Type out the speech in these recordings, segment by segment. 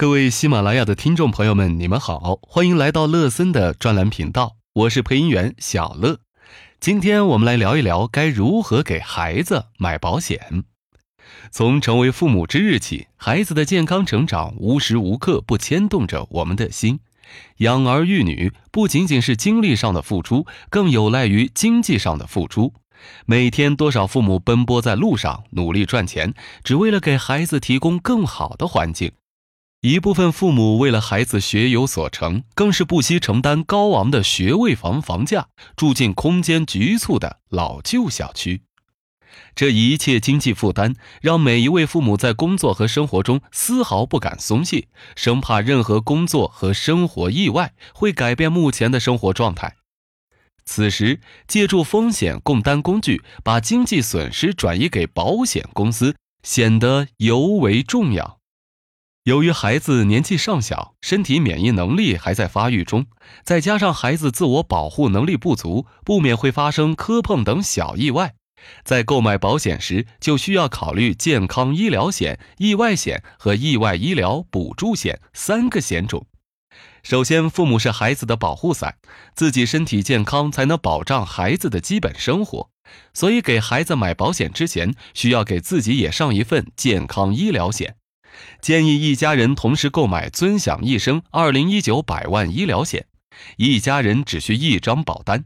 各位喜马拉雅的听众朋友们，你们好，欢迎来到乐森的专栏频道，我是配音员小乐。今天我们来聊一聊该如何给孩子买保险。从成为父母之日起，孩子的健康成长无时无刻不牵动着我们的心。养儿育女不仅仅是精力上的付出，更有赖于经济上的付出。每天多少父母奔波在路上，努力赚钱，只为了给孩子提供更好的环境。一部分父母为了孩子学有所成，更是不惜承担高昂的学位房房价，住进空间局促的老旧小区。这一切经济负担，让每一位父母在工作和生活中丝毫不敢松懈，生怕任何工作和生活意外会改变目前的生活状态。此时，借助风险共担工具，把经济损失转移给保险公司，显得尤为重要。由于孩子年纪尚小，身体免疫能力还在发育中，再加上孩子自我保护能力不足，不免会发生磕碰等小意外。在购买保险时，就需要考虑健康医疗险、意外险和意外医疗补助险三个险种。首先，父母是孩子的保护伞，自己身体健康才能保障孩子的基本生活。所以，给孩子买保险之前，需要给自己也上一份健康医疗险。建议一家人同时购买尊享一生二零一九百万医疗险，一家人只需一张保单。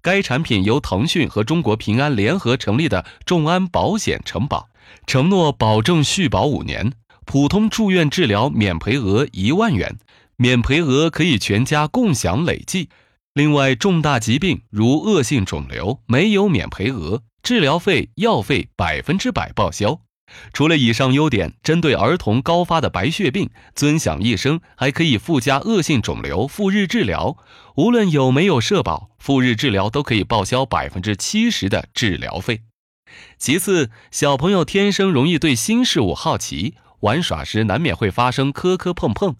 该产品由腾讯和中国平安联合成立的众安保险承保，承诺保证续保五年，普通住院治疗免赔额一万元，免赔额可以全家共享累计。另外，重大疾病如恶性肿瘤没有免赔额，治疗费、药费百分之百报销。除了以上优点，针对儿童高发的白血病，尊享一生还可以附加恶性肿瘤复日治疗。无论有没有社保，复日治疗都可以报销百分之七十的治疗费。其次，小朋友天生容易对新事物好奇，玩耍时难免会发生磕磕碰碰。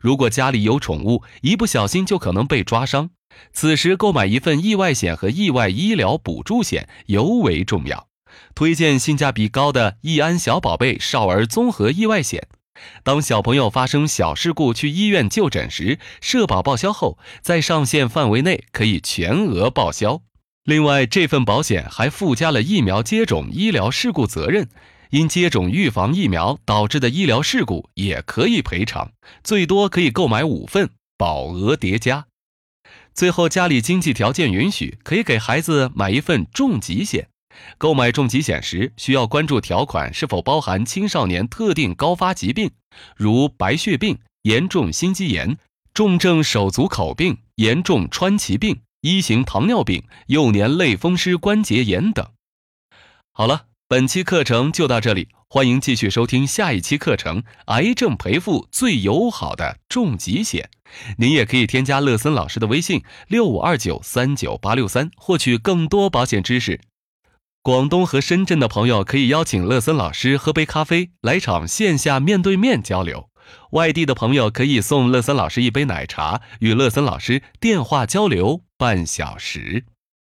如果家里有宠物，一不小心就可能被抓伤。此时购买一份意外险和意外医疗补助险尤为重要。推荐性价比高的易安小宝贝少儿综合意外险。当小朋友发生小事故去医院就诊时，社保报销后，在上限范围内可以全额报销。另外，这份保险还附加了疫苗接种医疗事故责任，因接种预防疫苗导致的医疗事故也可以赔偿，最多可以购买五份，保额叠加。最后，家里经济条件允许，可以给孩子买一份重疾险。购买重疾险时，需要关注条款是否包含青少年特定高发疾病，如白血病、严重心肌炎、重症手足口病、严重川崎病、一型糖尿病、幼年类风湿关节炎等。好了，本期课程就到这里，欢迎继续收听下一期课程《癌症赔付最友好的重疾险》。您也可以添加乐森老师的微信六五二九三九八六三，获取更多保险知识。广东和深圳的朋友可以邀请乐森老师喝杯咖啡，来场线下面对面交流；外地的朋友可以送乐森老师一杯奶茶，与乐森老师电话交流半小时。